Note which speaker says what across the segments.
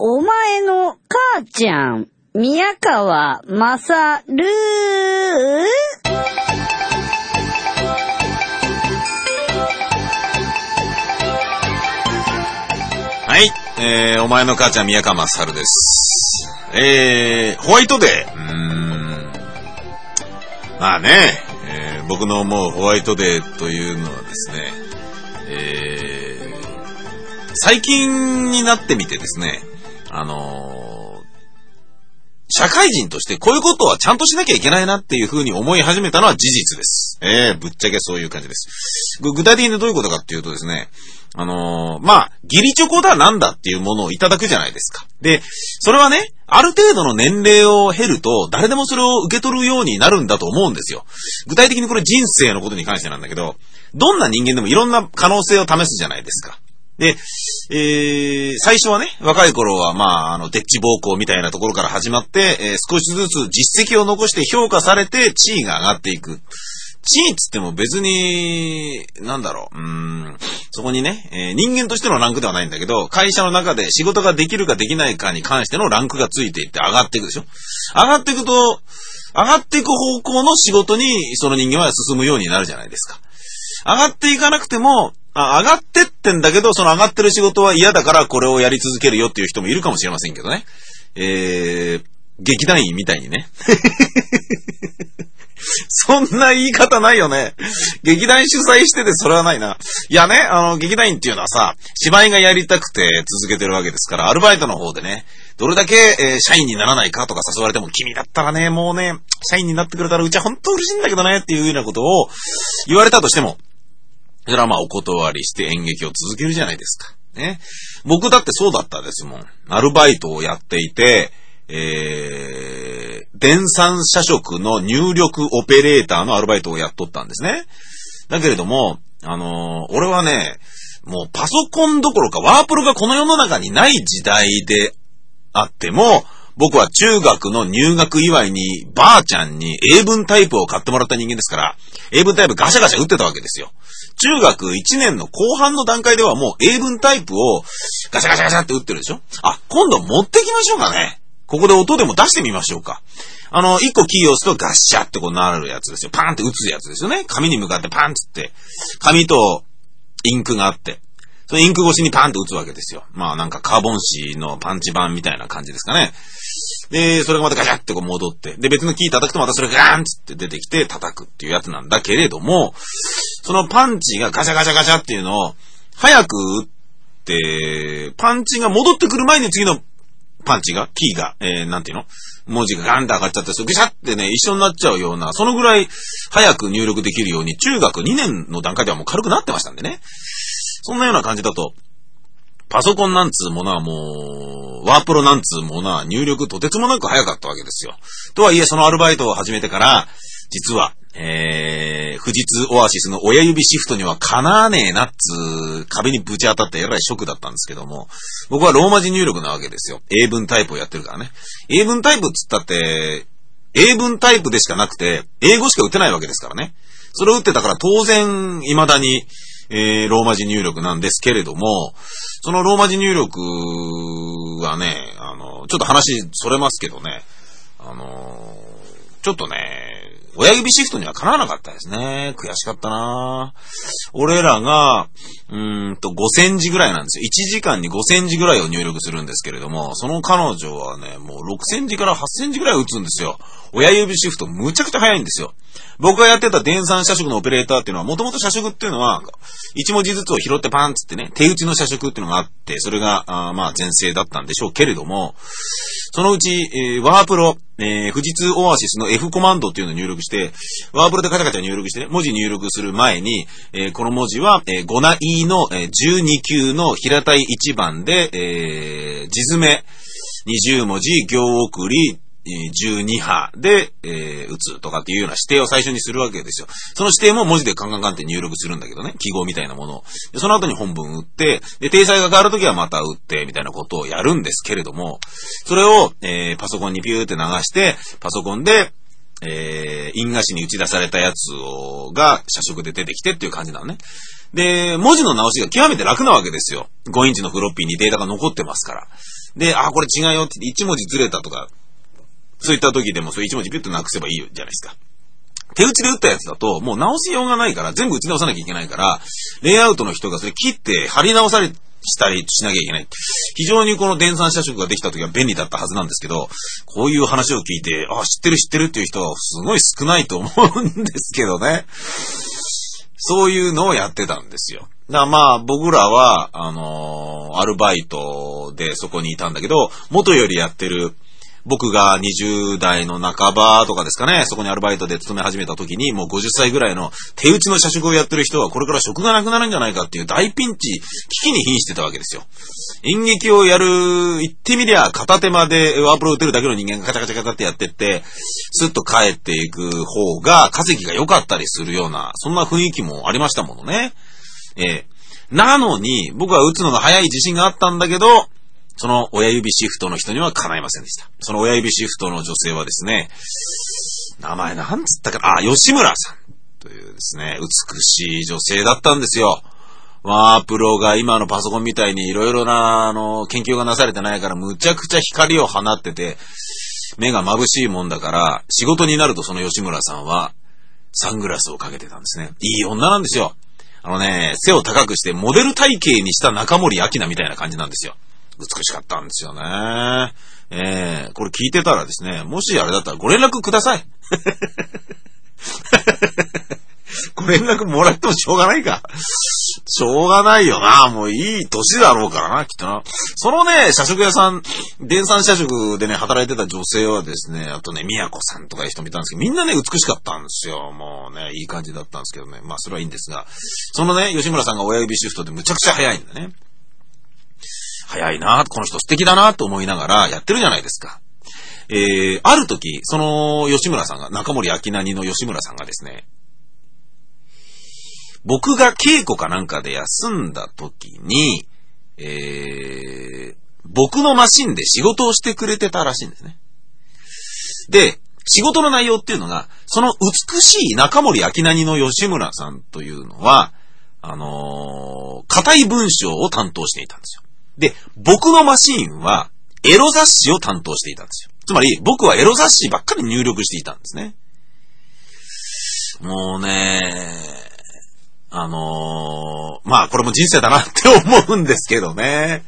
Speaker 1: お前の母ちゃん、宮川まさる
Speaker 2: はい。えー、お前の母ちゃん、宮川まさるです。えー、ホワイトデー。うーん。まあね、えー僕の思うホワイトデーというのはですね、えー、最近になってみてですね、あの社会人としてこういうことはちゃんとしなきゃいけないなっていうふうに思い始めたのは事実です。ええぶっちゃけそういう感じです。具体的にどういうことかっていうとですね、あのーまあ、ギリチョコだなんだっていうものをいただくじゃないですか。で、それはね、ある程度の年齢を経ると、誰でもそれを受け取るようになるんだと思うんですよ。具体的にこれ人生のことに関してなんだけど、どんな人間でもいろんな可能性を試すじゃないですか。で、えー、最初はね、若い頃は、まあ、あの、デッチ暴行みたいなところから始まって、えー少しずつ実績を残して評価されて地位が上がっていく。地位っつっても別に、なんだろう、うーん、そこにね、えー人間としてのランクではないんだけど、会社の中で仕事ができるかできないかに関してのランクがついていって上がっていくでしょ上がっていくと、上がっていく方向の仕事にその人間は進むようになるじゃないですか。上がっていかなくても、あ上がってってんだけど、その上がってる仕事は嫌だからこれをやり続けるよっていう人もいるかもしれませんけどね。えー、劇団員みたいにね。そんな言い方ないよね。劇団主催しててそれはないな。いやね、あの、劇団員っていうのはさ、芝居がやりたくて続けてるわけですから、アルバイトの方でね、どれだけ、えー社員にならないかとか誘われても、君だったらね、もうね、社員になってくれたらうちは本当嬉しいんだけどね、っていうようなことを言われたとしても、それはまあお断りして演劇を続けるじゃないですか。ね。僕だってそうだったですもん。アルバイトをやっていて、えー、電産社食の入力オペレーターのアルバイトをやっとったんですね。だけれども、あのー俺はね、もうパソコンどころかワープロがこの世の中にない時代であっても、僕は中学の入学祝いにばあちゃんに英文タイプを買ってもらった人間ですから、英文タイプガシャガシャ打ってたわけですよ。中学1年の後半の段階ではもう英文タイプをガシャガシャガシャって打ってるでしょ？あ、今度持ってきましょうかね。ここで音でも出してみましょうか。あの、一個キーを押すとガッシャってこうなるやつですよ。パーンって打つやつですよね。紙に向かってパンっつって、紙とインクがあって、そのインク越しにパンと打つわけですよ。まあなんかカーボン紙のパンチ版みたいな感じですかね。で、それがまたガチャってこう戻って、で、別のキー叩くとまたそれがガーンつって出てきて叩くっていうやつなんだけれども、そのパンチがガチャガチャガチャっていうのを、早く打って、パンチが戻ってくる前に次のパンチが、キーが、えー、なんていうの？文字がガンって上がっちゃって、それぐしゃってね、一緒になっちゃうような、そのぐらい早く入力できるように、中学2年の段階ではもう軽くなってましたんでね。そんなような感じだと、パソコンなんつうものはもう、ワープロなんつうものは入力とてつもなく早かったわけですよ。とはいえ、そのアルバイトを始めてから、実は、えー、富士通オアシスの親指シフトにはかなわねえなっつう壁にぶち当たってえらいショックだったんですけども、僕はローマ字入力なわけですよ。英文タイプをやってるからね。英文タイプっつったって、英文タイプでしかなくて、英語しか打てないわけですからね。それを打ってたから当然、未だに、えー、ローマ字入力なんですけれども、そのローマ字入力はね、あの、ちょっと話それますけどね、あの、ちょっとね、親指シフトにはかなわなかったですね。悔しかったな俺らが、うーんと、5センチぐらいなんですよ。1時間に5センチぐらいを入力するんですけれども、その彼女はね、もう6センチから8センチぐらい打つんですよ。親指シフトむちゃくちゃ早いんですよ。僕がやってた電算社食のオペレーターっていうのは、もともと社食っていうのは、1文字ずつを拾ってパンつってね、手打ちの社食っていうのがあって、それが、あまあ前世だったんでしょうけれども、そのうち、えーワープロ、えー富士通オアシスの F コマンドっていうのを入力して、ワープロでカチャカチャ入力してね、文字入力する前に、えーこの文字は、えー、5ナ E の、えー12級の平たい1番で、えー、字詰め、20文字、行送り、12波で、えー打つとかっていうような指定を最初にするわけですよ。その指定も文字でカンカンカンって入力するんだけどね、記号みたいなものを。でその後に本文打って、で、体裁が変わるときはまた打って、みたいなことをやるんですけれども、それを、えーパソコンにピューって流して、パソコンで、えー、印画紙に打ち出されたやつを、が、社食で出てきてっていう感じなのね。で、文字の直しが極めて楽なわけですよ。5インチのフロッピーにデータが残ってますから。で、あ、これ違うよって1文字ずれたとか、そういった時でもそれ1文字ピュッとなくせばいいじゃないですか。手打ちで打ったやつだと、もう直しようがないから、全部打ち直さなきゃいけないから、レイアウトの人がそれ切って貼り直されしたりしなきゃいけない。非常にこの電算社食ができた時は便利だったはずなんですけど、こういう話を聞いて、あ、知ってる知ってるっていう人はすごい少ないと思うんですけどね。そういうのをやってたんですよ。だからまあ、僕らは、あのー、アルバイトでそこにいたんだけど、元よりやってる僕が20代の半ばとかですかね、そこにアルバイトで勤め始めた時に、もう50歳ぐらいの手打ちの社食をやってる人は、これから職がなくなるんじゃないかっていう大ピンチ、危機に瀕してたわけですよ。演劇をやる、言ってみりゃ、片手間でワープロ打てるだけの人間がカチャカチャカチャってやってって、スッと帰っていく方が、稼ぎが良かったりするような、そんな雰囲気もありましたものね。ええなのに、僕は打つのが早い自信があったんだけど、その親指シフトの人には叶いませんでした。その親指シフトの女性はですね、名前なんつったかな、あ、吉村さんというですね、美しい女性だったんですよ。ワープロが今のパソコンみたいにいろいろな、あの、研究がなされてないからむちゃくちゃ光を放ってて、目が眩しいもんだから、仕事になるとその吉村さんは、サングラスをかけてたんですね。いい女なんですよ。あのね、背を高くしてモデル体型にした中森明菜みたいな感じなんですよ。美しかったんですよね。ええー、これ聞いてたらですね、もしあれだったらご連絡ください。ご連絡もらってもしょうがないか。しょうがないよな。もういい年だろうからな、きっとな。そのね、社食屋さん、電産社食でね、働いてた女性はですね、あとね、宮子さんとかいう人見たんですけど、みんなね、美しかったんですよ。もうね、いい感じだったんですけどね。まあ、それはいいんですが、そのね、吉村さんが親指シフトでむちゃくちゃ早いんだね。早いな、この人素敵だなと思いながらやってるじゃないですか。えー、ある時、その吉村さんが、中森明何の吉村さんがですね、僕が稽古かなんかで休んだ時に、えー、僕のマシンで仕事をしてくれてたらしいんですね。で、仕事の内容っていうのが、その美しい中森明何の吉村さんというのは、あのー、硬い文章を担当していたんですよ。で、僕のマシーンは、エロ雑誌を担当していたんですよ。つまり、僕はエロ雑誌ばっかり入力していたんですね。もうね、あのー、まあ、これも人生だなって思うんですけどね。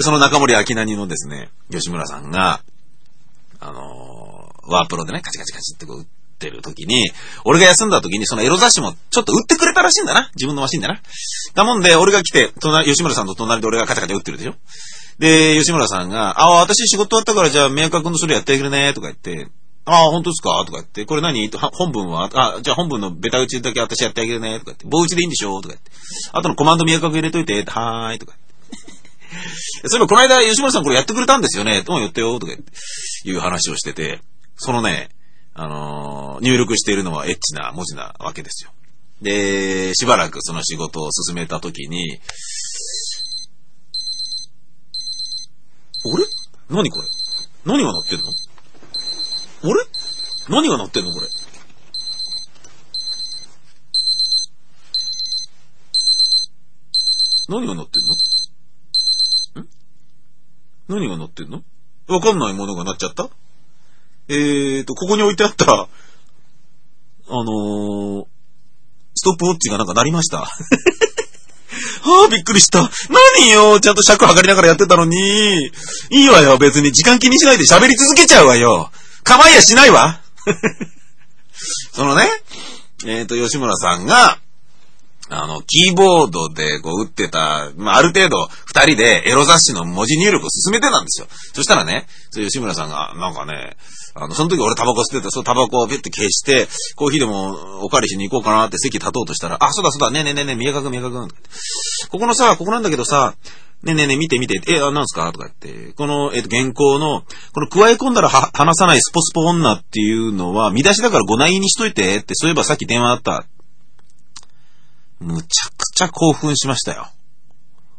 Speaker 2: その中森明何のですね、吉村さんが、あのー、ワープロでね、カチカチカチってこうってる時に、俺が休んだ時にそのエロ雑誌もちょっと売ってくれたらしいんだな。自分のマシンでな。だもんで、俺が来て、隣、吉村さんと隣で俺がカチャカチャ打ってるでしょ。で、吉村さんが、あ、私仕事終わったからじゃあ、宮川君のそれやってあげるね、とか言って、ああ、本当ですか？とか言って、これ何？本文は？あ、じゃあ本文のベタ打ちだけ私やってあげるね、とか言って、棒打ちでいいんでしょ？とか言って、あとのコマンド宮川君入れといて、はーい、とか言って。そういえば、この間、吉村さんこれやってくれたんですよね。どう言ってよ、とか言って、いう話をしてて、そのね、あのー、入力しているのはエッチな文字なわけですよ。で、しばらくその仕事を進めたときに、あれ？何これ？何が鳴ってんの？あれ？何が鳴ってんのこれ？何が鳴ってんの？ん？何が鳴ってんの？わかんないものが鳴っちゃった？えーと、ここに置いてあった、あのー、ストップウォッチがなんか鳴りました。は あ、びっくりした。何よ、ちゃんと尺測りながらやってたのに。いいわよ、別に時間気にしないで喋り続けちゃうわよ。構いやしないわ。そのね、えっ、ー、と、吉村さんが、あの、キーボードでこう打ってた、まあ、ある程度二人でエロ雑誌の文字入力を進めてたんですよ。そしたらね、そう吉村さんが、なんかね、あの、その時俺タバコ吸ってて、そのタバコをピュッて消して、コーヒーでもお借りしに行こうかなって席立とうとしたら、あ、そうだそうだ、ねえねえねえねえ、宮川くん宮川く。ここのさ、ここなんだけどさ、ねえねえねえ見て見て、え、あ、なんすか？とか言って、この、えっ、と、原稿の、この加え込んだらは話さないスポスポ女っていうのは、見出しだからご内にしといてって、そういえばさっき電話あった。むちゃくちゃ興奮しましたよ。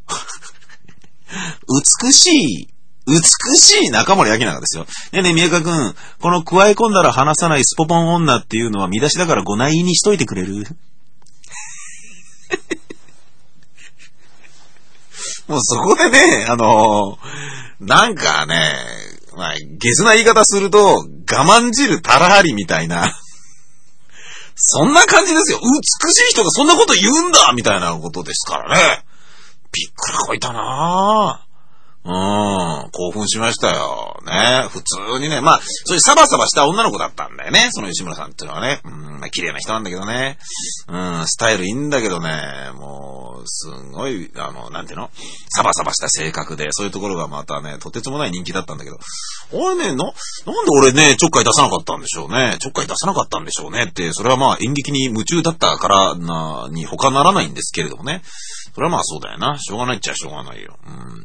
Speaker 2: 美しい、美しい中森明菜がですよ。ねえねえ、宮川くん、この加え込んだら話さないスポポン女っていうのは見出しだからご内意にしといてくれる？もうそこでね、あのー、なんかね、まあ、ゲスな言い方すると、我慢汁たらはりみたいな。そんな感じですよ。美しい人がそんなこと言うんだみたいなことですからね。びっくりこいたなぁ。うん、興奮しましたよ。ね。普通にね。まあ、そういうサバサバした女の子だったんだよね。その吉村さんっていうのはね。うん、まあ、綺麗な人なんだけどね。うん、スタイルいいんだけどね。もう、すんごい、あの、なんていうの？サバサバした性格で、そういうところがまたね、とてつもない人気だったんだけど。俺ね、な、なんで俺ね、ちょっかい出さなかったんでしょうね。ちょっかい出さなかったんでしょうねって、それはまあ演劇に夢中だったからな、に他ならないんですけれどもね。それはまあそうだよな。しょうがないっちゃしょうがないよ。うん。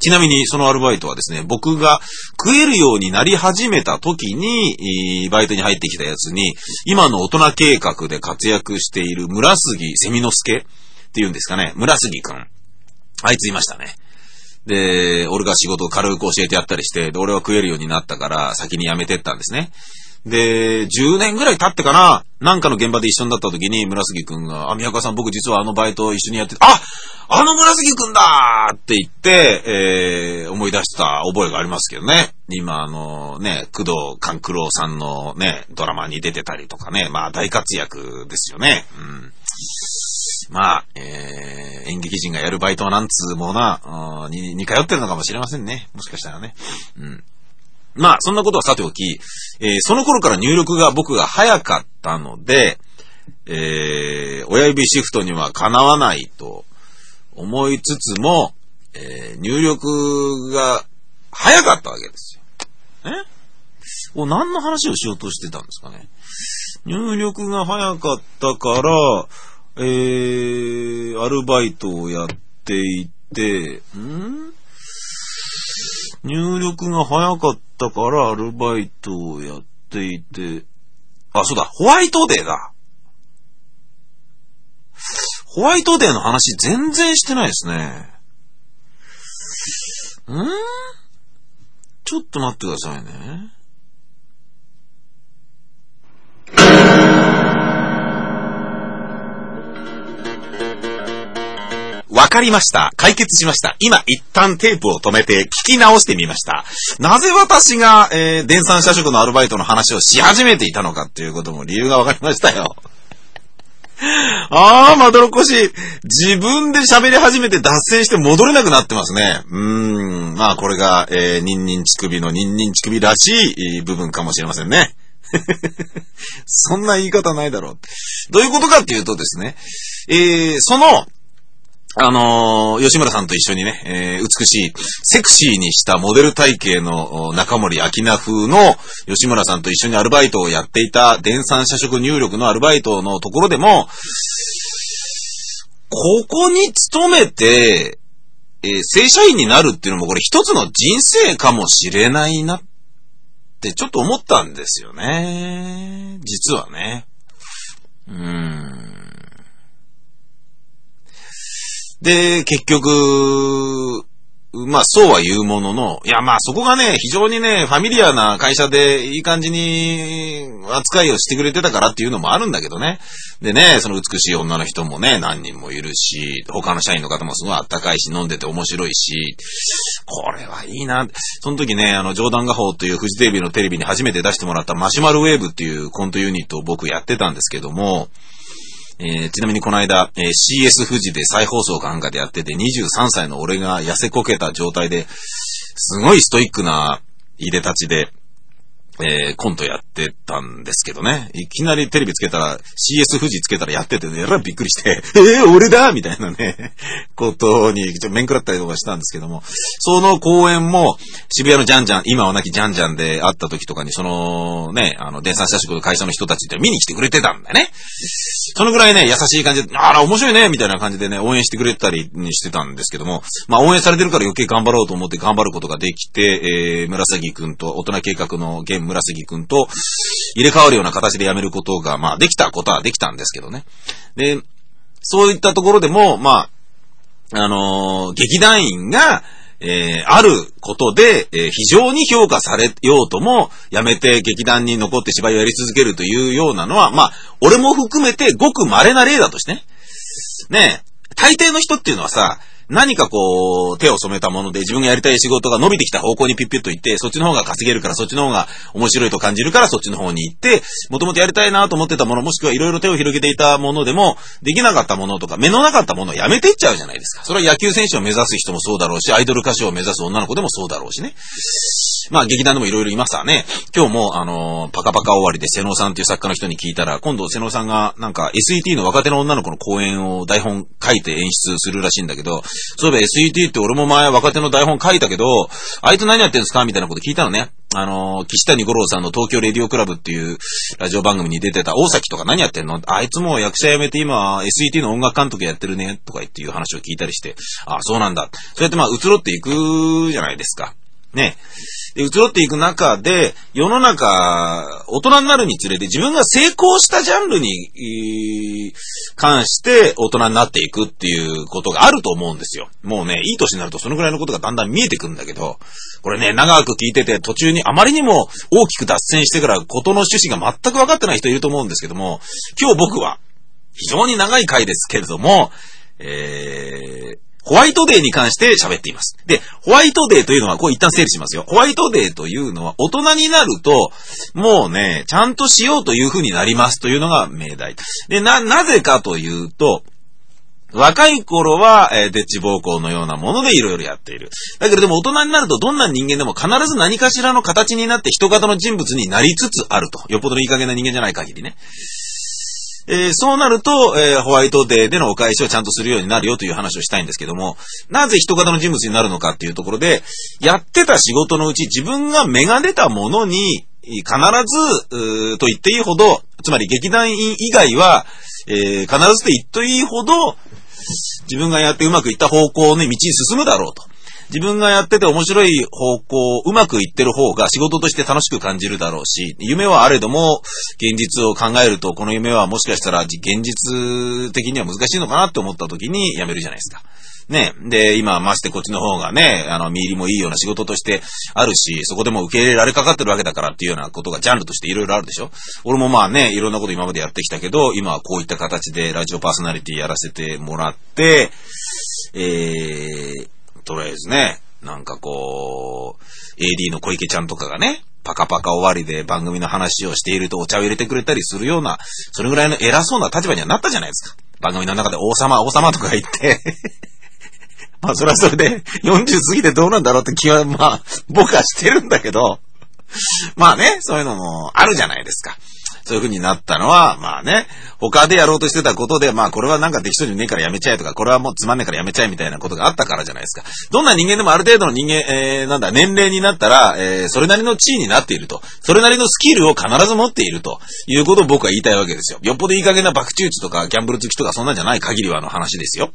Speaker 2: ちなみにそのアルバイトはですね、僕が食えるようになり始めた時に、バイトに入ってきたやつに、今の大人計画で活躍している村杉セミノスケっていうんですかね、村杉くん。あいついましたね。で、俺が仕事を軽く教えてやったりして、で、俺は食えるようになったから先に辞めてったんですね。で、10年ぐらい経ってかな、なんかの現場で一緒になった時に村杉くんが、あ、宮川さん僕実はあのバイト一緒にやってああの村杉くんだって言って、えー、思い出した覚えがありますけどね。今あのね、工藤勘九郎さんのね、ドラマに出てたりとかね、まあ大活躍ですよね。うん。まあ、えー、演劇人がやるバイトはなんつうもな、に、に通ってるのかもしれませんね。もしかしたらね。うん。まあ、そんなことはさておき、えー、その頃から入力が僕が早かったので、えー、親指シフトにはかなわないと思いつつも、えー、入力が早かったわけですよ。え？お、何の話をしようとしてたんですかね？入力が早かったから、えー、アルバイトをやっていて、ん？入力が早かったからアルバイトをやっていて、あ、そうだ、ホワイトデーだ。ホワイトデーの話全然してないですね。ん？ちょっと待ってくださいね。わかりました。解決しました。今、一旦テープを止めて聞き直してみました。なぜ私が、えー、電産社食のアルバイトの話をし始めていたのかっていうことも理由がわかりましたよ。あー、まどろっこしい。自分で喋り始めて脱線して戻れなくなってますね。うーん。まあ、これが、えー、ニンニン乳首のニンニン乳首らしい部分かもしれませんね。そんな言い方ないだろう。どういうことかっていうとですね、えー、その、あのー、吉村さんと一緒にね、えー、美しい、セクシーにしたモデル体型の中森明菜風の吉村さんと一緒にアルバイトをやっていた電産社食入力のアルバイトのところでも、ここに勤めて、えー、正社員になるっていうのもこれ一つの人生かもしれないなってちょっと思ったんですよね。実はね。うーん。で、結局、まあ、そうは言うものの、いや、まあ、そこがね、非常にね、ファミリアな会社でいい感じに扱いをしてくれてたからっていうのもあるんだけどね。でね、その美しい女の人もね、何人もいるし、他の社員の方もすごいあったかいし、飲んでて面白いし、これはいいな。その時ね、あの、冗談画法というフジテレビのテレビに初めて出してもらったマシュマロウェーブっていうコントユニットを僕やってたんですけども、えー、ちなみにこの間、えー、CS 富士で再放送かなんかでやってて、23歳の俺が痩せこけた状態で、すごいストイックな入れ立ちで、えー、コントやってたんですけどね。いきなりテレビつけたら、CS 富士つけたらやっててね、えらびっくりして、えー、俺だ？みたいなね、ことに、ちょっと面食らったりとかしたんですけども、その公演も、渋谷のジャンジャン、今はなきジャンジャンで会った時とかに、その、ね、あの、電産社食の会社の人たちって見に来てくれてたんだよね。そのぐらいね、優しい感じで、あら、面白いねみたいな感じでね、応援してくれたりしてたんですけども、まあ、応援されてるから余計頑張ろうと思って頑張ることができて、えー、紫くんと大人計画の現村杉くんと入れ替わるような形で辞めることが、まあ、できたことはできたんですけどね。で、そういったところでも、まあ、あのー、劇団員が、えー、あることで、えー、非常に評価されようとも、やめて劇団に残って芝居をやり続けるというようなのは、まあ、俺も含めてごく稀な例だとしてね。ねえ、大抵の人っていうのはさ、何かこう、手を染めたもので自分がやりたい仕事が伸びてきた方向にピッピッと行って、そっちの方が稼げるからそっちの方が面白いと感じるからそっちの方に行って、もともとやりたいなと思ってたもの、もしくはいろいろ手を広げていたものでも、できなかったものとか、目のなかったものをやめていっちゃうじゃないですか。それは野球選手を目指す人もそうだろうし、アイドル歌手を目指す女の子でもそうだろうしね。まあ劇団でもいろいろいますわね。今日もあのー、パカパカ終わりで瀬能さんっていう作家の人に聞いたら、今度瀬能さんがなんか SET の若手の女の子の講演を台本書いて演出するらしいんだけど、そういえば SET って俺も前若手の台本書いたけど、あいつ何やってんすかみたいなこと聞いたのね。あのー、岸谷五郎さんの東京レディオクラブっていうラジオ番組に出てた大崎とか何やってんの？あいつも役者辞めて今 SET の音楽監督やってるねとか言っていう話を聞いたりして、ああ、そうなんだ。そうやってまあ移ろっていくじゃないですか。ね。で、移ろっていく中で、世の中、大人になるにつれて自分が成功したジャンルに、えー、関して大人になっていくっていうことがあると思うんですよ。もうね、いい年になるとそのぐらいのことがだんだん見えてくんだけど、これね、長く聞いてて途中にあまりにも大きく脱線してからことの趣旨が全く分かってない人いると思うんですけども、今日僕は非常に長い回ですけれども、えー、ホワイトデーに関して喋っています。で、ホワイトデーというのは、こう一旦整理しますよ。ホワイトデーというのは、大人になると、もうね、ちゃんとしようという風になりますというのが命題。で、な、なぜかというと、若い頃は、えー、デッチ暴行のようなものでいろいろやっている。だけれども大人になるとどんな人間でも必ず何かしらの形になって人型の人物になりつつあると。よっぽどいい加減な人間じゃない限りね。えー、そうなると、えー、ホワイトデーでのお返しをちゃんとするようになるよという話をしたいんですけども、なぜ人型の人物になるのかっていうところで、やってた仕事のうち自分が芽が出たものに、必ず、と言っていいほど、つまり劇団員以外は、えー、必ずと言っていいほど、自分がやってうまくいった方向の道に進むだろうと。自分がやってて面白い方向、うまくいってる方が仕事として楽しく感じるだろうし、夢はあれども、現実を考えると、この夢はもしかしたら現実的には難しいのかなって思った時に辞めるじゃないですか。ね。で、今、ましてこっちの方がね、あの、見入りもいいような仕事としてあるし、そこでも受け入れられかかってるわけだからっていうようなことがジャンルとしていろいろあるでしょ俺もまあね、いろんなこと今までやってきたけど、今はこういった形でラジオパーソナリティやらせてもらって、えー、とりあえずね、なんかこう、AD の小池ちゃんとかがね、パカパカ終わりで番組の話をしているとお茶を入れてくれたりするような、それぐらいの偉そうな立場にはなったじゃないですか。番組の中で王様、王様とか言って まあそれはそれで40過ぎてどうなんだろうって気は、まあ僕はしてるんだけど、まあね、そういうのもあるじゃないですか。そういう風になったのは、まあね、他でやろうとしてたことで、まあこれはなんかできそうにねえからやめちゃえとか、これはもうつまんねえからやめちゃえみたいなことがあったからじゃないですか。どんな人間でもある程度の人間、えー、なんだ、年齢になったら、えー、それなりの地位になっていると。それなりのスキルを必ず持っているということを僕は言いたいわけですよ。よっぽどいい加減な爆中打ちとかギャンブル好きとかそんなんじゃない限りはの話ですよ。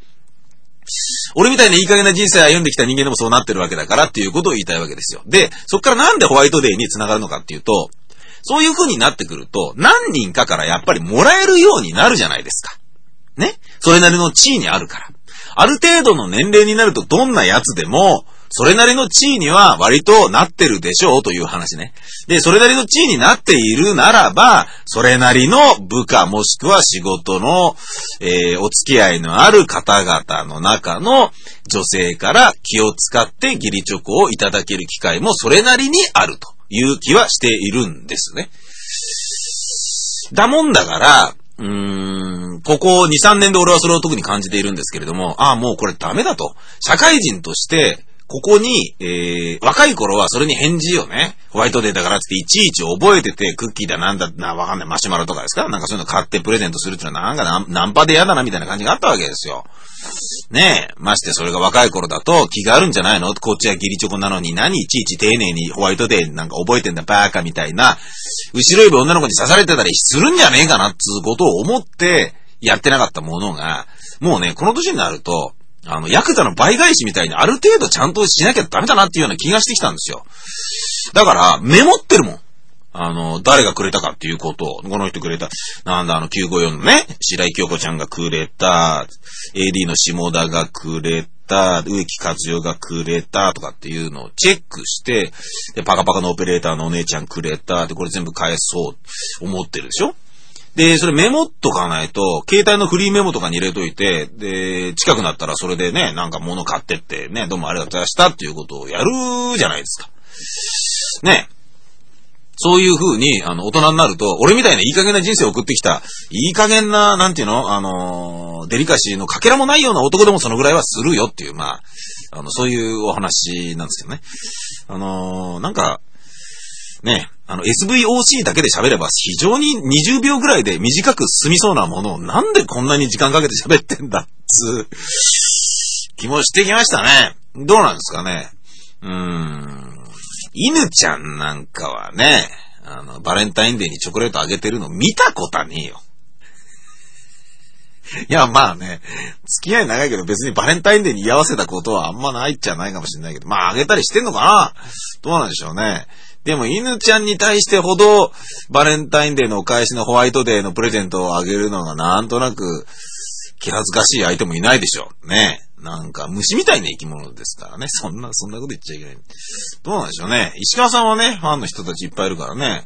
Speaker 2: 俺みたいにいい加減な人生歩んできた人間でもそうなってるわけだからっていうことを言いたいわけですよ。で、そっからなんでホワイトデーに繋がるのかっていうと、そういう風になってくると、何人かからやっぱりもらえるようになるじゃないですか。ね？それなりの地位にあるから。ある程度の年齢になるとどんな奴でも、それなりの地位には割となってるでしょうという話ね。で、それなりの地位になっているならば、それなりの部下もしくは仕事の、えー、お付き合いのある方々の中の女性から気を使って義理チョコをいただける機会もそれなりにあると。いう気はしているんですね。だもんだから、うーん、ここ2、3年で俺はそれを特に感じているんですけれども、ああ、もうこれダメだと。社会人として、ここに、えー、若い頃はそれに返事をね、ホワイトデーだからっていちいち覚えてて、クッキーだなんだな、わかんない、マシュマロとかですか？なんかそういうの買ってプレゼントするっていうのはなんかナンパで嫌だなみたいな感じがあったわけですよ。ねえ、ましてそれが若い頃だと気があるんじゃないの？こっちはギリチョコなのに何いちいち丁寧にホワイトデーなんか覚えてんだバーカみたいな、後ろ指女の子に刺されてたりするんじゃねえかなっつうことを思ってやってなかったものが、もうね、この年になると、あの、ヤクザの倍返しみたいにある程度ちゃんとしなきゃダメだなっていうような気がしてきたんですよ。だから、メモってるもん。あの、誰がくれたかっていうことを、この人くれた、なんだ、あの、954のね、白井京子ちゃんがくれた、AD の下田がくれた、植木和代がくれた。とかっていうのをチェックして、で、パカパカのオペレーターのお姉ちゃんくれた、で、これ全部返そう、思ってるでしょ？で、それメモっとかないと、携帯のフリーメモとかに入れといて、で、近くなったらそれでね、なんか物買ってってね、どうもありがとうございましたっていうことをやるじゃないですか。ね。そういう風に、あの、大人になると、俺みたいないい加減な人生を送ってきた、いい加減な、なんていうのあの、デリカシーのかけらもないような男でもそのぐらいはするよっていう、まあ、あの、そういうお話なんですけどね。あのなんか、ね、あの、SVOC だけで喋れば非常に20秒ぐらいで短く進みそうなものをなんでこんなに時間かけて喋ってんだっつ気もしてきましたね。どうなんですかね。うーん。犬ちゃんなんかはね、あの、バレンタインデーにチョコレートあげてるの見たことはねえよ。いや、まあね、付き合い長いけど別にバレンタインデーに居合わせたことはあんまないっちゃないかもしれないけど、まああげたりしてんのかなどうなんでしょうね。でも、犬ちゃんに対してほど、バレンタインデーのお返しのホワイトデーのプレゼントをあげるのがなんとなく、気恥ずかしい相手もいないでしょう。ね。なんか、虫みたいな生き物ですからね。そんな、そんなこと言っちゃいけない。どうなんでしょうね。石川さんはね、ファンの人たちいっぱいいるからね。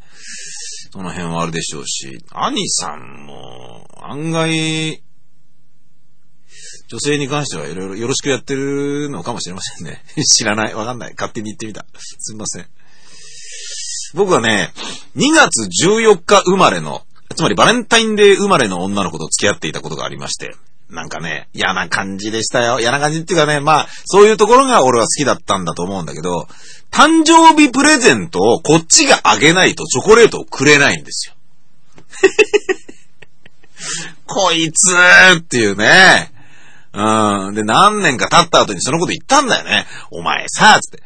Speaker 2: その辺はあるでしょうし、兄さんも、案外、女性に関してはいろいろよろしくやってるのかもしれませんね。知らない。わかんない。勝手に言ってみた。すみません。僕はね、2月14日生まれの、つまりバレンタインデー生まれの女の子と付き合っていたことがありまして、なんかね、嫌な感じでしたよ。嫌な感じっていうかね、まあ、そういうところが俺は好きだったんだと思うんだけど、誕生日プレゼントをこっちがあげないとチョコレートをくれないんですよ。こいつーっていうね。うん。で、何年か経った後にそのこと言ったんだよね。お前さ、つって。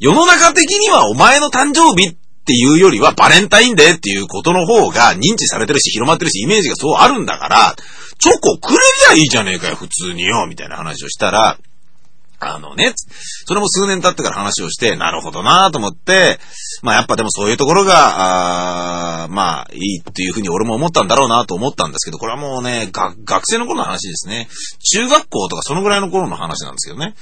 Speaker 2: 世の中的にはお前の誕生日っっていうよりはバレンタインデーっていうことの方が認知されてるし広まってるしイメージがそうあるんだから、チョコくれりゃいいじゃねえかよ、普通によ、みたいな話をしたら、あのね、それも数年経ってから話をして、なるほどなと思って、まあやっぱでもそういうところが、あまあいいっていうふうに俺も思ったんだろうなと思ったんですけど、これはもうね、学生の頃の話ですね。中学校とかそのぐらいの頃の話なんですけどね。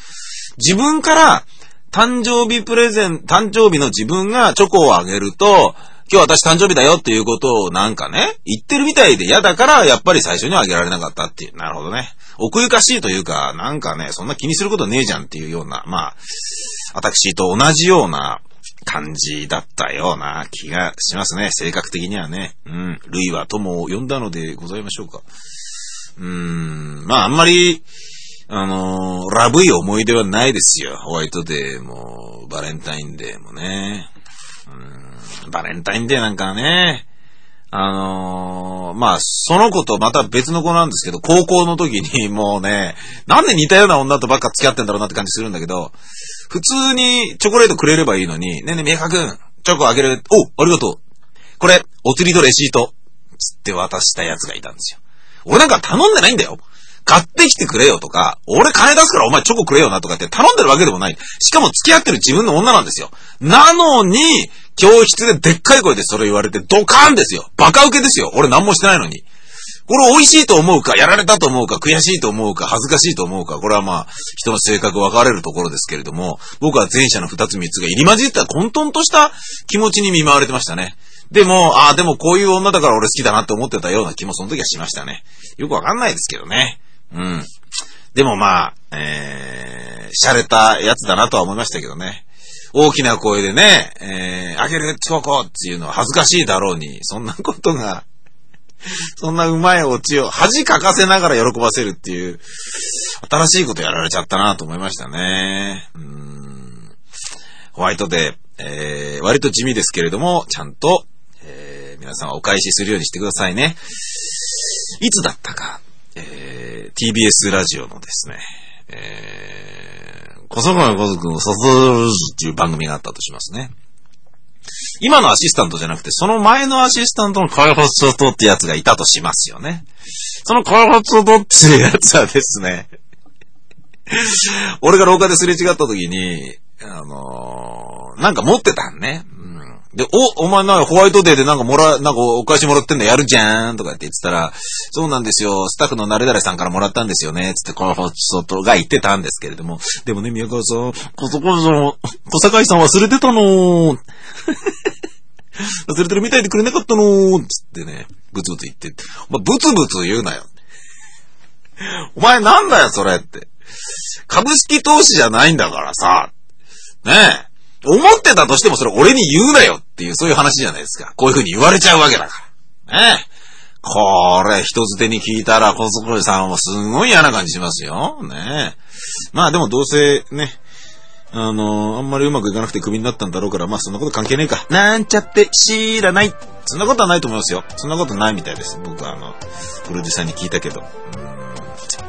Speaker 2: 自分から、誕生日プレゼン、誕生日の自分がチョコをあげると、今日私誕生日だよっていうことをなんかね、言ってるみたいで嫌だから、やっぱり最初にはあげられなかったっていう。なるほどね。奥ゆかしいというか、なんかね、そんな気にすることねえじゃんっていうような、まあ、私と同じような感じだったような気がしますね。性格的にはね。うん。類は友を呼んだのでございましょうか。うーん。まあ、あんまり、あのー、ラブい思い出はないですよ。ホワイトデーも、バレンタインデーもね。うん、バレンタインデーなんかね、あのー、まあ、その子とまた別の子なんですけど、高校の時に もうね、なんで似たような女とばっか付き合ってんだろうなって感じするんだけど、普通にチョコレートくれればいいのに、ねえねえ、メーカー君、チョコあげる。おありがとう。これ、お釣りとレシート。つって渡したやつがいたんですよ。俺なんか頼んでないんだよ。買ってきてくれよとか、俺金出すからお前チョコくれよなとかって頼んでるわけでもない。しかも付き合ってる自分の女なんですよ。なのに、教室ででっかい声でそれ言われてドカーンですよ。バカ受けですよ。俺何もしてないのに。これ美味しいと思うか、やられたと思うか、悔しいと思うか、恥ずかしいと思うか、これはまあ、人の性格分かれるところですけれども、僕は前者の二つ三つが入り混じった混沌とした気持ちに見舞われてましたね。でも、ああ、でもこういう女だから俺好きだなって思ってたような気もその時はしましたね。よくわかんないですけどね。うん。でもまあ、えー、洒落たやつだなとは思いましたけどね。大きな声でね、えー、あげるチョコっていうのは恥ずかしいだろうに、そんなことが、そんなうまいオチを恥かかせながら喜ばせるっていう、新しいことやられちゃったなと思いましたね。うん。ホワイトデー、えー、割と地味ですけれども、ちゃんと、えー、皆さんはお返しするようにしてくださいね。いつだったか、えー、TBS ラジオのですね、えー、小坂小族のサソルっていう番組があったとしますね。今のアシスタントじゃなくて、その前のアシスタントの開発者ってやつがいたとしますよね。その開発者っていうやつはですね、俺が廊下ですれ違った時に、あのー、なんか持ってたんね。で、お、お前な、ホワイトデーでなんかもら、なんかお返しもらってんのやるじゃんとかって言ってたら、そうなんですよ、スタッフの誰々さんからもらったんですよね、つってこのホストが言ってたんですけれども、でもね、宮川さん、こそこそ、小坂井さん忘れてたの 忘れてるみたいでくれなかったのつってね、ブツブツ言って。お前ブツブツ言うなよ。お前なんだよ、それって。株式投資じゃないんだからさ。ねえ。思ってたとしてもそれ俺に言うなよっていうそういう話じゃないですか。こういう風に言われちゃうわけだから。ねえ。これ、人づてに聞いたら、小僧さんはすんごい嫌な感じしますよ。ねえ。まあでもどうせね、あのあんまりうまくいかなくてクビになったんだろうから、まあそんなこと関係ねえか。なんちゃって知らない。そんなことはないと思いますよ。そんなことないみたいです。僕はあの、プロデューサーに聞いたけど。うん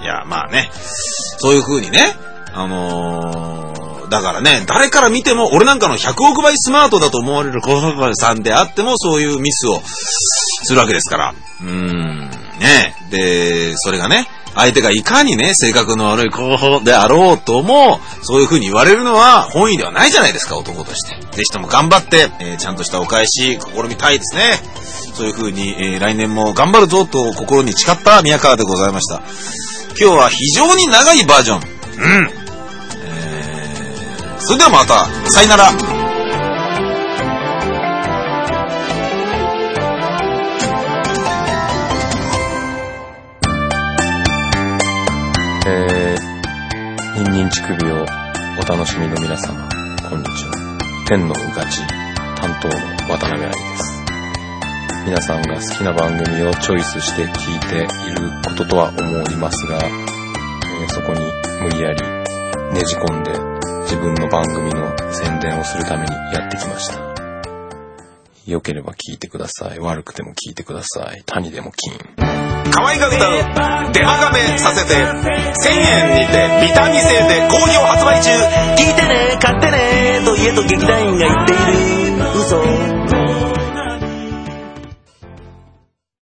Speaker 2: いや、まあね。そういう風にね、あのー、だからね、誰から見ても、俺なんかの100億倍スマートだと思われる小坂さんであっても、そういうミスをするわけですから。うーん、ね。で、それがね、相手がいかにね、性格の悪い候補であろうとも、そういう風に言われるのは本意ではないじゃないですか、男として。ぜひとも頑張って、えーちゃんとしたお返し、試みたいですね。そういう風に、えー来年も頑張るぞと心に誓った宮川でございました。今日は非常に長いバージョン。うん。それではまた、さよなら。
Speaker 3: えー、ニンニン乳首をお楽しみの皆様、こんにちは。天のうがち担当の渡辺愛です。皆さんが好きな番組をチョイスして聞いていることとは思いますが、えーそこに無理やりねじ込んで自分の番組の宣伝をするためにやってきました。良ければ聞いてください。悪くても聞いてください。谷でも金。
Speaker 2: 可愛が歌う、デマガメさせて、1000円にて、ビタミセで好評発売中。
Speaker 4: 聞いてね、買ってね、と家と劇団員が言っている。嘘。